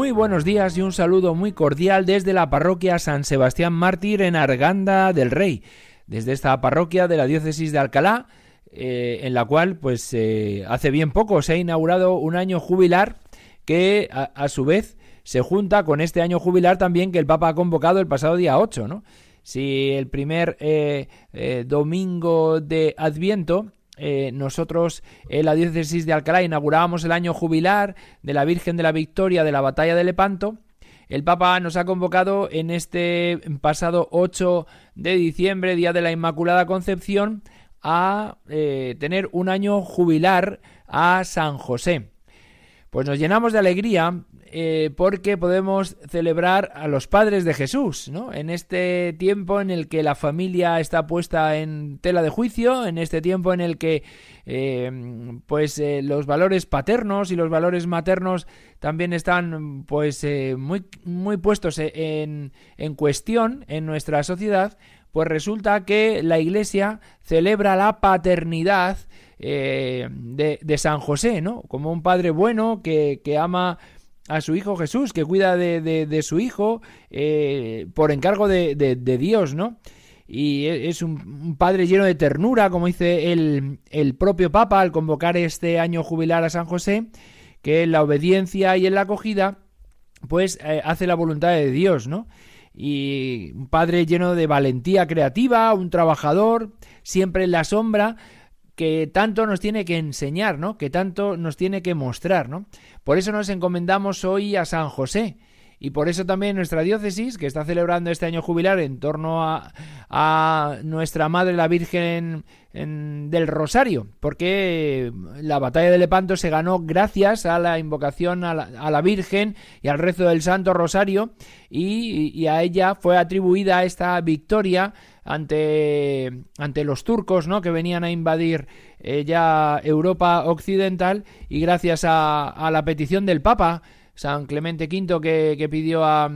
Muy buenos días y un saludo muy cordial desde la parroquia San Sebastián Mártir en Arganda del Rey, desde esta parroquia de la diócesis de Alcalá, eh, en la cual pues eh, hace bien poco se ha inaugurado un año jubilar que a, su vez se junta con este año jubilar también que el Papa ha convocado el pasado día 8, ¿no? Si el primer eh, domingo de Adviento eh, nosotros en la diócesis de Alcalá inaugurábamos el año jubilar de la Virgen de la Victoria de la Batalla de Lepanto. El Papa nos ha convocado en este pasado 8 de diciembre, Día de la Inmaculada Concepción, a eh, tener un año jubilar a San José. Pues nos llenamos de alegría eh, porque podemos celebrar a los padres de Jesús, ¿no? En este tiempo en el que la familia está puesta en tela de juicio, en este tiempo en el que eh, pues eh, los valores paternos y los valores maternos también están pues muy, muy puestos en, en cuestión en nuestra sociedad, pues resulta que la Iglesia celebra la paternidad de, de, San José, ¿no? Como un padre bueno que, que ama a su hijo Jesús, que cuida de, de, su hijo eh, por encargo de, de, Dios, ¿no? Y e, es un, padre lleno de ternura, como dice el, el, propio Papa al convocar este año jubilar a San José, que en la obediencia y en la acogida, pues eh, hace la voluntad de Dios, ¿no? Y un padre lleno de valentía creativa, un trabajador, siempre en la sombra, que tanto nos tiene que enseñar, ¿no? Que tanto nos tiene que mostrar, ¿no? Por eso nos encomendamos hoy a San José. Y por eso también nuestra diócesis, que está celebrando este año jubilar en torno a, a nuestra Madre la Virgen del Rosario, porque la batalla de Lepanto se ganó gracias a la invocación a la, Virgen y al rezo del Santo Rosario, y, a ella fue atribuida esta victoria ante, ante los turcos, ¿no? Que venían a invadir eh, ya Europa occidental y gracias a, la petición del Papa, San Clemente V, que, pidió a,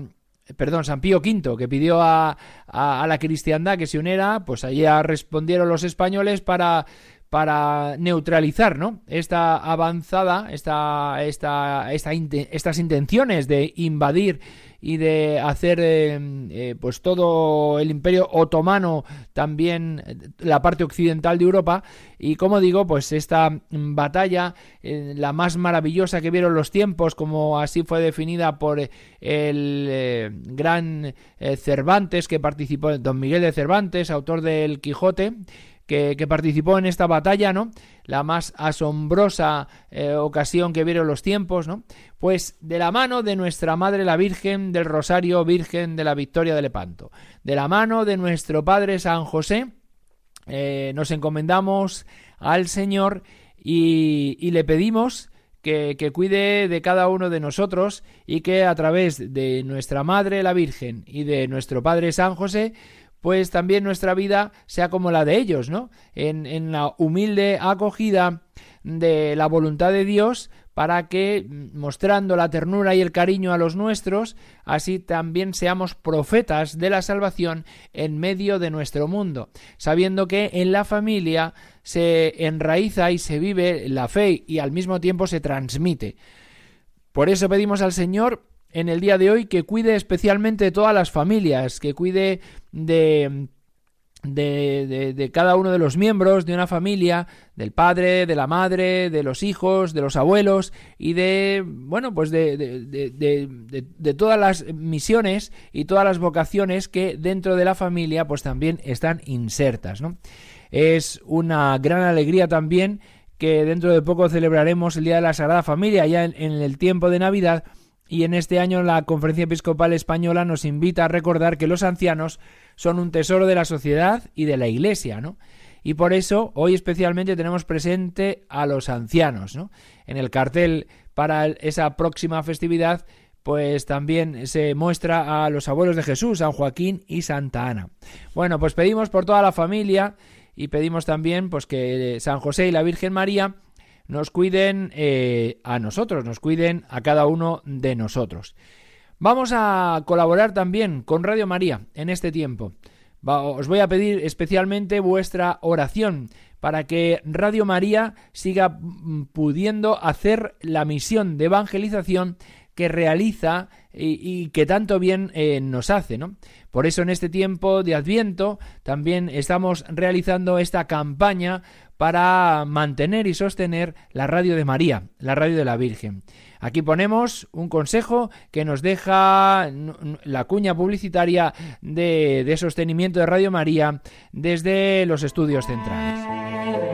perdón, San Pío V, que pidió a, a, la cristiandad que se uniera, pues allá respondieron los españoles para para neutralizar ¿no? esta avanzada, esta, esta, esta, estas intenciones de invadir y de hacer eh, eh, pues todo el imperio otomano también eh, la parte occidental de Europa y como digo pues esta batalla la más maravillosa que vieron los tiempos como así fue definida por el gran Cervantes que participó don Miguel de Cervantes autor del Quijote que, participó en esta batalla, ¿no? La más asombrosa eh, ocasión que vieron los tiempos, ¿no? Pues de la mano de nuestra Madre la Virgen del Rosario Virgen de la Victoria de Lepanto, de la mano de nuestro Padre San José, eh, nos encomendamos al Señor y, le pedimos que, cuide de cada uno de nosotros y que a través de nuestra Madre la Virgen y de nuestro Padre San José pues también nuestra vida sea como la de ellos, ¿no? En, la humilde acogida de la voluntad de Dios para que, mostrando la ternura y el cariño a los nuestros, así también seamos profetas de la salvación en medio de nuestro mundo, sabiendo que en la familia se enraiza y se vive la fe y al mismo tiempo se transmite. Por eso pedimos al Señor en el día de hoy que cuide especialmente de todas las familias, que cuide de, de, de, cada uno de los miembros de una familia, del padre, de la madre, de los hijos, de los abuelos y de, bueno, pues de, de, todas las misiones y todas las vocaciones que dentro de la familia pues también están insertas, ¿no? Es una gran alegría también que dentro de poco celebraremos el Día de la Sagrada Familia, ya en, el tiempo de Navidad, y en este año la Conferencia Episcopal Española nos invita a recordar que los ancianos son un tesoro de la sociedad y de la Iglesia, ¿no? Y por eso hoy especialmente tenemos presente a los ancianos, ¿no? En el cartel para esa próxima festividad pues también se muestra a los abuelos de Jesús, San Joaquín y Santa Ana. Bueno, pues pedimos por toda la familia y pedimos también pues que San José y la Virgen María nos cuiden eh, a nosotros, nos cuiden a cada uno de nosotros. Vamos a colaborar también con Radio María en este tiempo. os voy a pedir especialmente vuestra oración para que Radio María siga mm, pudiendo hacer la misión de evangelización que realiza y, que tanto bien eh, nos hace, ¿no? Por eso en este tiempo de Adviento también estamos realizando esta campaña para mantener y sostener la radio de María, la radio de la Virgen. Aquí ponemos un consejo que nos deja la cuña publicitaria de, de sostenimiento de Radio María desde los estudios centrales.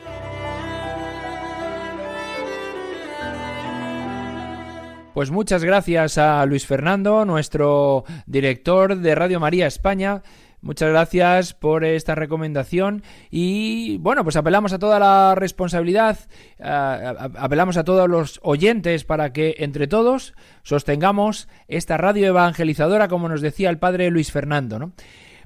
Pues muchas gracias a Luis Fernando, nuestro director de Radio María España. Muchas gracias por esta recomendación y bueno, pues apelamos a toda la responsabilidad, apelamos a todos los oyentes para que entre todos sostengamos esta radio evangelizadora como nos decía el padre Luis Fernando, ¿no?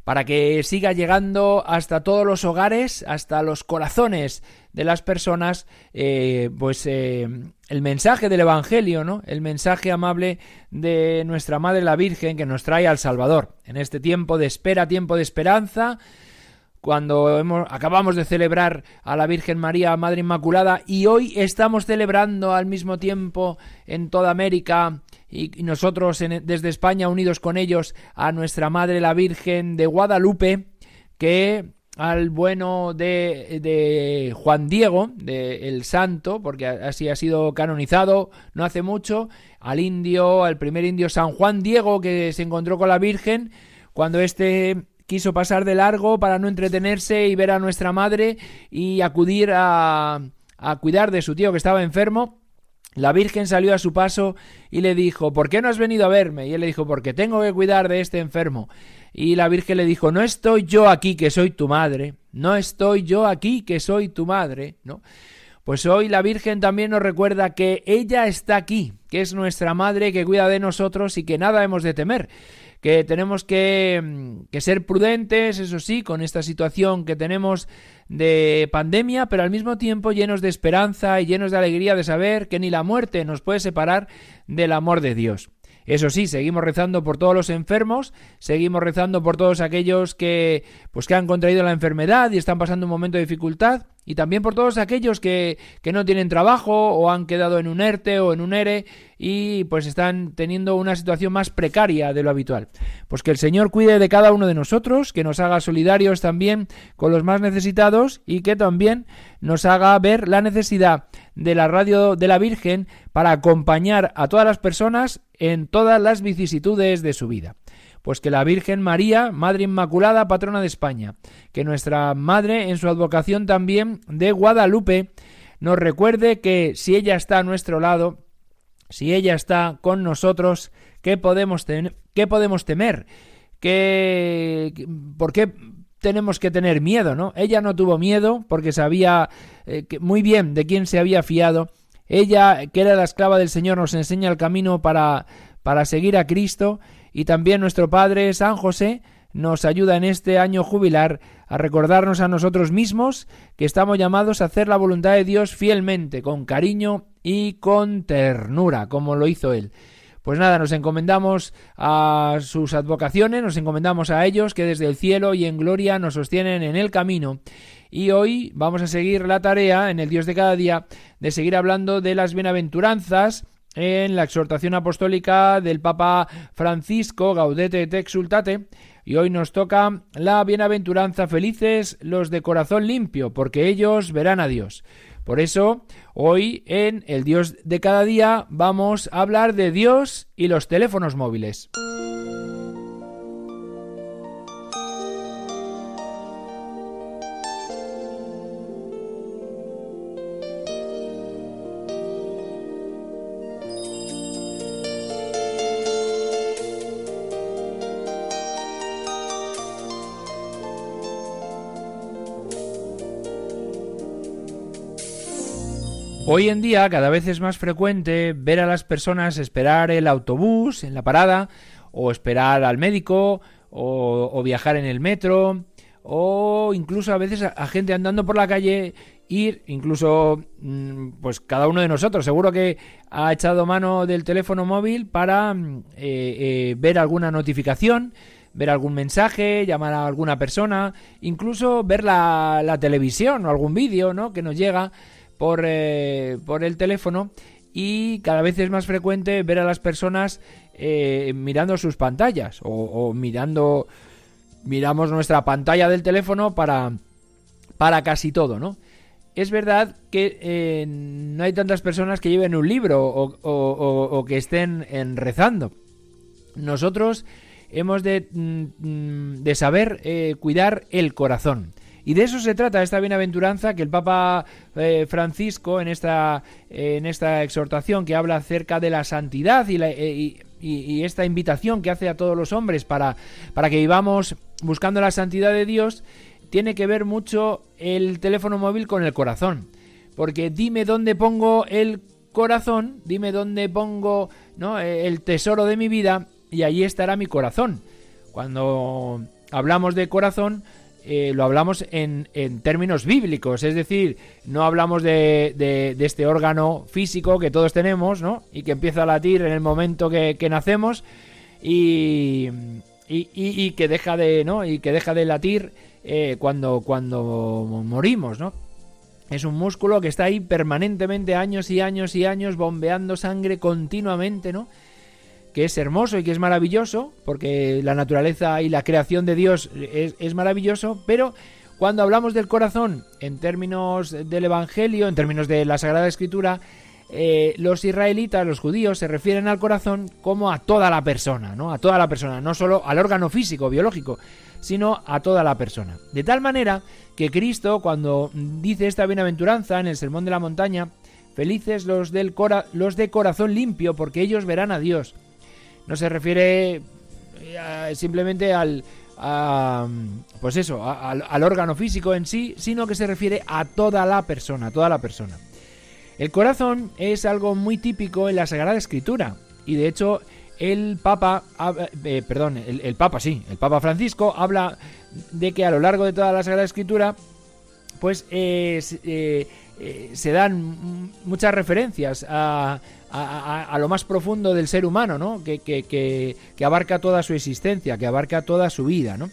Para que siga llegando hasta todos los hogares, hasta los corazones de las personas, eh, pues eh, el mensaje del Evangelio, ¿no? El mensaje amable de nuestra Madre la Virgen que nos trae al Salvador. En este tiempo de espera, tiempo de esperanza, cuando hemos, acabamos de celebrar a la Virgen María, Madre Inmaculada, y hoy estamos celebrando al mismo tiempo en toda América y, nosotros desde España unidos con ellos a nuestra Madre la Virgen de Guadalupe, que al bueno de, de Juan Diego, de el santo, porque así ha sido canonizado no hace mucho, al indio, al primer indio San Juan Diego que se encontró con la Virgen, cuando éste quiso pasar de largo para no entretenerse y ver a nuestra madre y acudir a, a cuidar de su tío que estaba enfermo, la Virgen salió a su paso y le dijo, ¿por qué no has venido a verme? Y él le dijo, porque tengo que cuidar de este enfermo. Y la Virgen le dijo, no estoy yo aquí que soy tu madre, no estoy yo aquí que soy tu madre, ¿no? Pues hoy la Virgen también nos recuerda que ella está aquí, que es nuestra madre que cuida de nosotros y que nada hemos de temer que tenemos que, mm, que, ser prudentes, eso sí, con esta situación que tenemos de pandemia, pero al mismo tiempo llenos de esperanza y llenos de alegría de saber que ni la muerte nos puede separar del amor de Dios. Eso sí, seguimos rezando por todos los enfermos, seguimos rezando por todos aquellos que pues que han contraído la enfermedad y están pasando un momento de dificultad y también por todos aquellos que, que no tienen trabajo o han quedado en un ERTE o en un ERE y pues están teniendo una situación más precaria de lo habitual. Pues que el Señor cuide de cada uno de nosotros, que nos haga solidarios también con los más necesitados y que también nos haga ver la necesidad de la radio de la Virgen para acompañar a todas las personas en todas las vicisitudes de su vida pues que la Virgen María, Madre Inmaculada, patrona de España, que nuestra Madre en su advocación también de Guadalupe, nos recuerde que si ella está a nuestro lado, si ella está con nosotros, ¿qué podemos, temer? ¿Qué, ¿Por qué tenemos que tener miedo? ¿no? Ella no tuvo miedo porque sabía eh, muy bien de quién se había fiado. Ella, que era la esclava del Señor, nos enseña el camino para, para seguir a Cristo y también nuestro Padre San José nos ayuda en este año jubilar a recordarnos a nosotros mismos que estamos llamados a hacer la voluntad de Dios fielmente, con cariño y con ternura, como lo hizo Él. Pues nada, nos encomendamos a sus advocaciones, nos encomendamos a ellos que desde el cielo y en gloria nos sostienen en el camino. Y hoy vamos a seguir la tarea en el Dios de cada día de seguir hablando de las bienaventuranzas en la exhortación apostólica del Papa Francisco Gaudete et Exultate y hoy nos toca la bienaventuranza felices los de corazón limpio, porque ellos verán a Dios. Por eso, hoy en el Dios de cada día vamos a hablar de Dios y los teléfonos móviles. Hoy en día cada vez es más frecuente ver a las personas esperar el autobús en la parada o esperar al médico o, viajar en el metro o incluso a veces a, gente andando por la calle ir incluso mm, pues cada uno de nosotros seguro que ha echado mano del teléfono móvil para mm, eh, eh, ver alguna notificación ver algún mensaje, llamar a alguna persona, incluso ver la, la televisión o algún vídeo, ¿no? Que nos llega por, eh, por el teléfono y cada vez es más frecuente ver a las personas eh, mirando sus pantallas o, mirando miramos nuestra pantalla del teléfono para para casi todo, ¿no? Es verdad que eh, no hay tantas personas que lleven un libro o, o que estén en rezando. Nosotros hemos de, mm, mm, de saber cuidar el corazón. Y de eso se trata esta bienaventuranza que el Papa eh, Francisco en esta, en esta exhortación que habla acerca de la santidad y, eh, y, esta invitación que hace a todos los hombres para, para que vivamos buscando la santidad de Dios, tiene que ver mucho el teléfono móvil con el corazón. Porque dime dónde pongo el corazón, dime dónde pongo ¿no? el tesoro de mi vida y allí estará mi corazón. Cuando hablamos de corazón, eh, lo hablamos en, en, términos bíblicos, es decir, no hablamos de, de, este órgano físico que todos tenemos, ¿no? Y que empieza a latir en el momento que, nacemos y, y, que deja de, ¿no? Y que deja de latir eh, cuando, cuando morimos, ¿no? Es un músculo que está ahí permanentemente años y años y años bombeando sangre continuamente, ¿no? Que es hermoso y que es maravilloso, porque la naturaleza y la creación de Dios es, maravilloso, pero cuando hablamos del corazón en términos del Evangelio, en términos de la Sagrada Escritura, eh, los israelitas, los judíos, se refieren al corazón como a toda la persona, ¿no? A toda la persona, no solo al órgano físico, biológico, sino a toda la persona. De tal manera que Cristo, cuando dice esta bienaventuranza en el Sermón de la Montaña, felices los, del los de corazón limpio, porque ellos verán a Dios no se refiere eh, simplemente al, pues eso, al, órgano físico en sí, sino que se refiere a toda la persona, toda la persona. El corazón es algo muy típico en la Sagrada Escritura y de hecho el Papa, eh, perdón, el, Papa sí, el Papa Francisco habla de que a lo largo de toda la Sagrada Escritura, pues eh, se dan muchas referencias a, lo más profundo del ser humano, ¿no? Que, que, abarca toda su existencia, que abarca toda su vida, ¿no?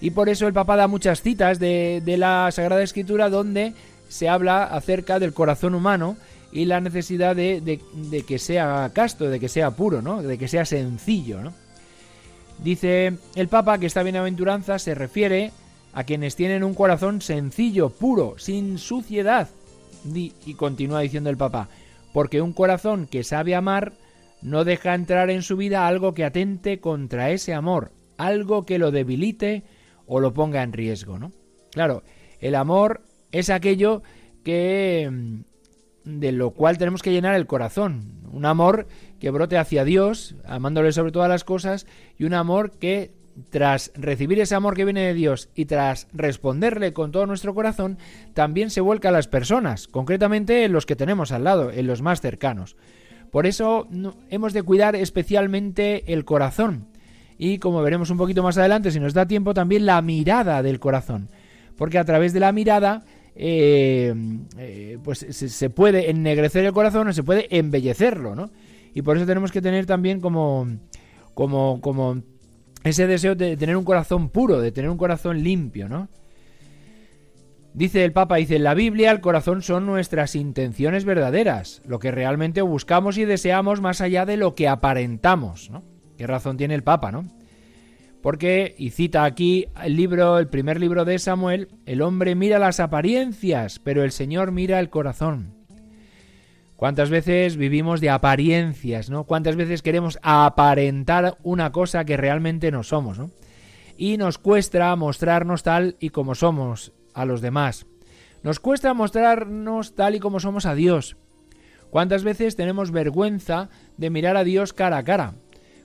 Y por eso el Papa da muchas citas de, la Sagrada Escritura donde se habla acerca del corazón humano y la necesidad de, que sea casto, de que sea puro, ¿no? de que sea sencillo. ¿no? Dice el Papa que esta bienaventuranza se refiere a quienes tienen un corazón sencillo, puro, sin suciedad. Y continúa diciendo el Papa, porque un corazón que sabe amar no deja entrar en su vida algo que atente contra ese amor, algo que lo debilite o lo ponga en riesgo, ¿no? Claro, el amor es aquello que mm, de lo cual tenemos que llenar el corazón, un amor que brote hacia Dios, amándole sobre todas las cosas, y un amor que tras recibir ese amor que viene de Dios y tras responderle con todo nuestro corazón, también se vuelca a las personas, concretamente en los que tenemos al lado, en los más cercanos. Por eso hemos de cuidar especialmente el corazón y, como veremos un poquito más adelante, si nos da tiempo, también la mirada del corazón, porque a través de la mirada eh, eh, pues se, se, puede ennegrecer el corazón o se puede embellecerlo, ¿no? Y por eso tenemos que tener también como, como, como ese deseo de tener un corazón puro, de tener un corazón limpio, ¿no? Dice el Papa, dice, en la Biblia el corazón son nuestras intenciones verdaderas, lo que realmente buscamos y deseamos más allá de lo que aparentamos, ¿no? ¿Qué razón tiene el Papa, no? Porque, y cita aquí el libro, el primer libro de Samuel, el hombre mira las apariencias, pero el Señor mira el corazón. ¿Cuántas veces vivimos de apariencias, ¿no? ¿Cuántas veces queremos aparentar una cosa que realmente no somos, ¿no? Y nos cuesta mostrarnos tal y como somos a los demás. Nos cuesta mostrarnos tal y como somos a Dios. ¿Cuántas veces tenemos vergüenza de mirar a Dios cara a cara?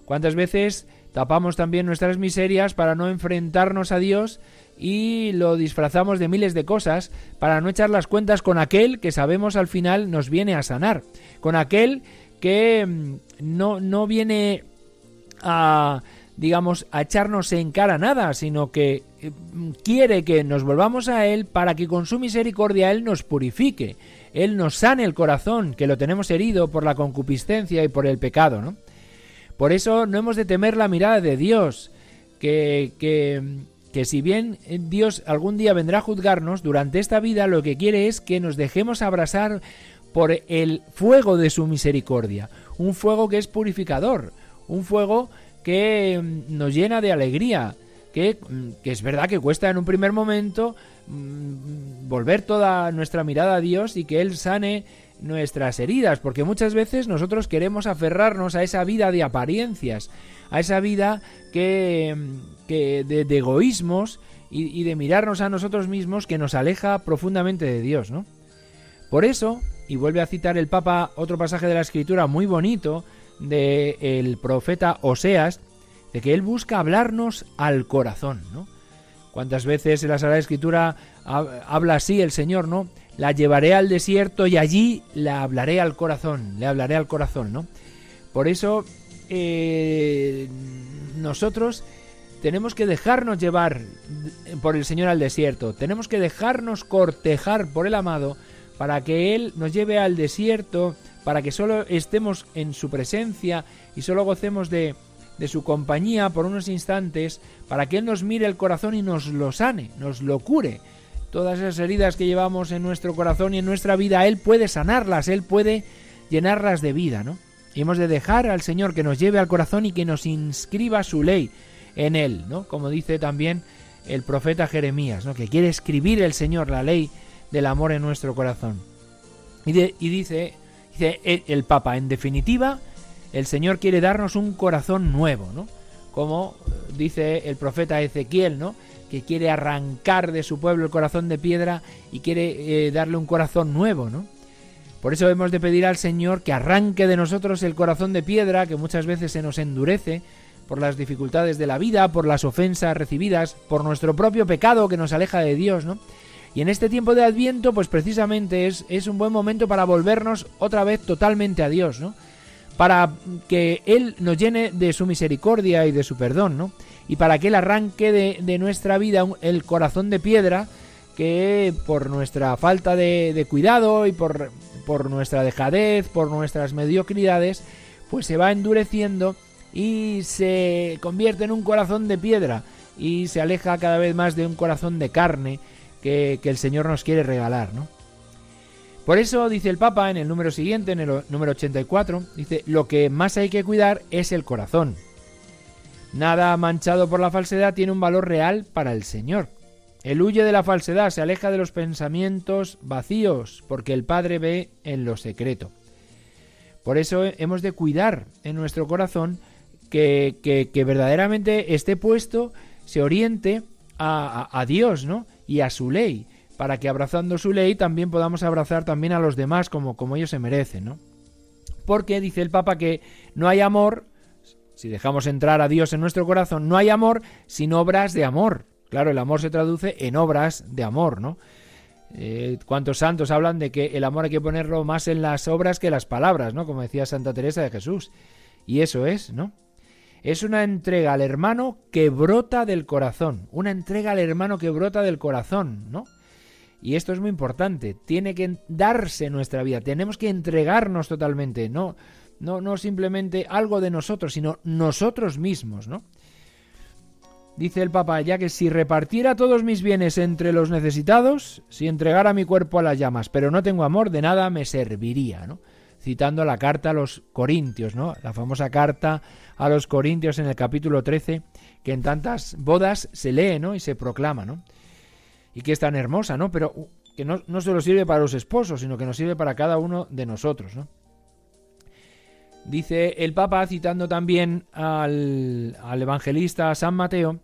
¿Cuántas veces tapamos también nuestras miserias para no enfrentarnos a Dios y lo disfrazamos de miles de cosas para no echar las cuentas con aquel que sabemos al final nos viene a sanar, con aquel que mm, no, no viene a digamos a echarnos en cara nada, sino que eh, quiere que nos volvamos a él para que con su misericordia él nos purifique, él nos sane el corazón, que lo tenemos herido por la concupiscencia y por el pecado, ¿no? Por eso no hemos de temer la mirada de Dios, que, que que si bien Dios algún día vendrá a juzgarnos, durante esta vida lo que quiere es que nos dejemos abrazar por el fuego de su misericordia, un fuego que es purificador, un fuego que mm, nos llena de alegría, que, mm, que, es verdad que cuesta en un primer momento mm, volver toda nuestra mirada a Dios y que Él sane nuestras heridas, porque muchas veces nosotros queremos aferrarnos a esa vida de apariencias, a esa vida que, que de, egoísmos y, de mirarnos a nosotros mismos que nos aleja profundamente de Dios, ¿no? Por eso, y vuelve a citar el Papa otro pasaje de la Escritura muy bonito del el profeta Oseas, de que él busca hablarnos al corazón, ¿no? ¿Cuántas veces en la Sagrada Escritura habla así el Señor, ¿no? La llevaré al desierto y allí la hablaré al corazón, le hablaré al corazón, ¿no? Por eso eh, nosotros tenemos que dejarnos llevar por el Señor al desierto, tenemos que dejarnos cortejar por el amado para que Él nos lleve al desierto, para que solo estemos en su presencia y solo gocemos de, de su compañía por unos instantes, para que Él nos mire el corazón y nos lo sane, nos lo cure. Todas esas heridas que llevamos en nuestro corazón y en nuestra vida, Él puede sanarlas, Él puede llenarlas de vida, ¿no? Y hemos de dejar al Señor que nos lleve al corazón y que nos inscriba su ley en él, ¿no? Como dice también el profeta Jeremías, ¿no? Que quiere escribir el Señor la ley del amor en nuestro corazón. Y, dice, dice el, Papa, en definitiva, el Señor quiere darnos un corazón nuevo, ¿no? Como dice el profeta Ezequiel, ¿no? Que quiere arrancar de su pueblo el corazón de piedra y quiere eh, darle un corazón nuevo, ¿no? Por eso hemos de pedir al Señor que arranque de nosotros el corazón de piedra que muchas veces se nos endurece por las dificultades de la vida, por las ofensas recibidas, por nuestro propio pecado que nos aleja de Dios, ¿no? Y en este tiempo de Adviento, pues precisamente es, es un buen momento para volvernos otra vez totalmente a Dios, ¿no? Para que Él nos llene de su misericordia y de su perdón, ¿no? Y para que Él arranque de, de nuestra vida el corazón de piedra que por nuestra falta de, de cuidado y por por nuestra dejadez, por nuestras mediocridades, pues se va endureciendo y se convierte en un corazón de piedra y se aleja cada vez más de un corazón de carne que, el Señor nos quiere regalar, ¿no? Por eso dice el Papa en el número siguiente, en el número 84, dice, lo que más hay que cuidar es el corazón. Nada manchado por la falsedad tiene un valor real para el Señor. Él huye de la falsedad, se aleja de los pensamientos vacíos, porque el Padre ve en lo secreto. Por eso hemos de cuidar en nuestro corazón que, que, verdaderamente esté puesto, se oriente a, Dios, ¿no? Y a su ley, para que abrazando su ley también podamos abrazar también a los demás como, como ellos se merecen, ¿no? Porque dice el Papa que no hay amor, si dejamos entrar a Dios en nuestro corazón, no hay amor sin obras de amor. Claro, el amor se traduce en obras de amor, ¿no? Eh, ¿Cuántos santos hablan de que el amor hay que ponerlo más en las obras que en las palabras, ¿no? Como decía Santa Teresa de Jesús. Y eso es, ¿no? Es una entrega al hermano que brota del corazón. Una entrega al hermano que brota del corazón, ¿no? Y esto es muy importante. Tiene que darse nuestra vida. Tenemos que entregarnos totalmente. No, no, no simplemente algo de nosotros, sino nosotros mismos, ¿no? Dice el Papa, ya que si repartiera todos mis bienes entre los necesitados, si entregara mi cuerpo a las llamas, pero no tengo amor, de nada me serviría. Citando la carta a los Corintios, ¿no? La famosa carta a los Corintios en el capítulo 13, que en tantas bodas se lee. Y se proclama, ¿no? Y que es tan hermosa, ¿no? Pero uh, que no, solo sirve para los esposos, sino que nos sirve para cada uno de nosotros, ¿no? Dice el Papa, citando también al evangelista San Mateo,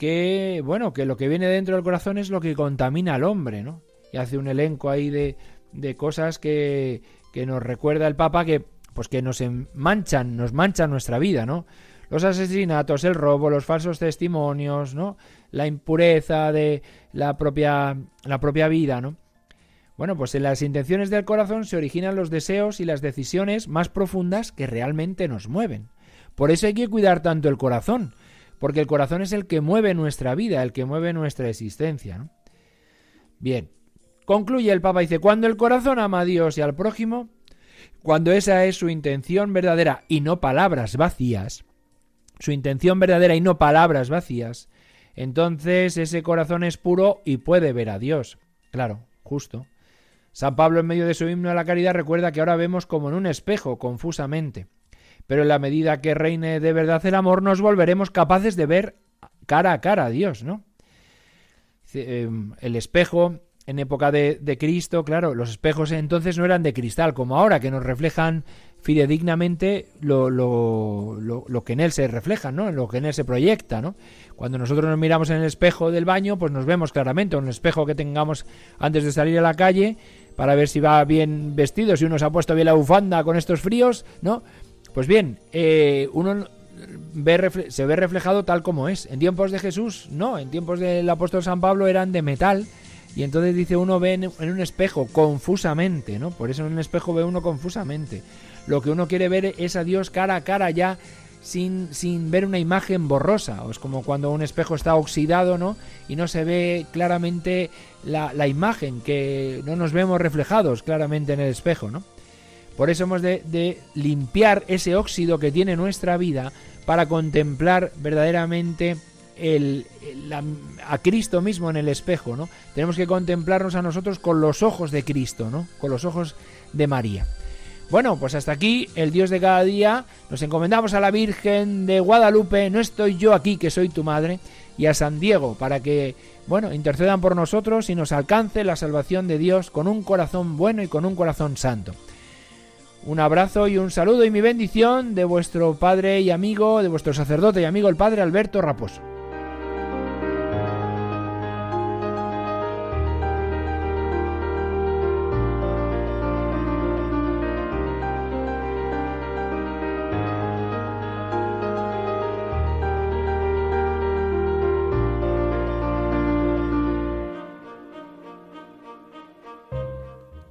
que, bueno, que lo que viene dentro del corazón es lo que contamina al hombre, ¿no? Y hace un elenco ahí de, de cosas que, que nos recuerda el Papa que, pues que nos manchan, nos manchan nuestra vida, ¿no? Los asesinatos, el robo, los falsos testimonios, ¿no? La impureza de la propia, la propia vida, ¿no? Bueno, pues en las intenciones del corazón se originan los deseos y las decisiones más profundas que realmente nos mueven. Por eso hay que cuidar tanto el corazón, porque el corazón es el que mueve nuestra vida, el que mueve nuestra existencia. Bien, concluye el Papa, dice, cuando el corazón ama a Dios y al prójimo, cuando esa es su intención verdadera y no palabras vacías, su intención verdadera y no palabras vacías, entonces ese corazón es puro y puede ver a Dios. Claro, justo. San Pablo en medio de su himno a la caridad recuerda que ahora vemos como en un espejo, confusamente pero en la medida que reine de verdad el amor nos volveremos capaces de ver cara a cara a Dios, ¿no? Em, el espejo en época de, Cristo, claro, los espejos entonces no eran de cristal como ahora, que nos reflejan fidedignamente lo, lo, lo, que en él se refleja, ¿no? Lo que en él se proyecta, ¿no? Cuando nosotros nos miramos en el espejo del baño, pues nos vemos claramente, un espejo que tengamos antes de salir a la calle, para ver si va bien vestido, si uno se ha puesto bien la bufanda con estos fríos, ¿no? Pues bien, eh, uno ve se ve reflejado tal como es. En tiempos de Jesús, no. En tiempos del apóstol San Pablo eran de metal. Y entonces dice uno ve en, un espejo confusamente, ¿no? Por eso en un espejo ve uno confusamente. Lo que uno quiere ver es a Dios cara a cara ya sin, sin ver una imagen borrosa. Es como cuando un espejo está oxidado, ¿no? Y no se ve claramente la, la imagen, que no nos vemos reflejados claramente en el espejo, ¿no? Por eso hemos de, limpiar ese óxido que tiene nuestra vida para contemplar verdaderamente a Cristo mismo en el espejo, ¿no? Tenemos que contemplarnos a nosotros con los ojos de Cristo, ¿no? Con los ojos de María. Bueno, pues hasta aquí el Dios de cada día. Nos encomendamos a la Virgen de Guadalupe. No estoy yo aquí, que soy tu madre, y a San Diego para que, bueno, intercedan por nosotros y nos alcance la salvación de Dios con un corazón bueno y con un corazón santo. Un abrazo y un saludo y mi bendición de vuestro padre y amigo, de vuestro sacerdote y amigo el padre Alberto Raposo.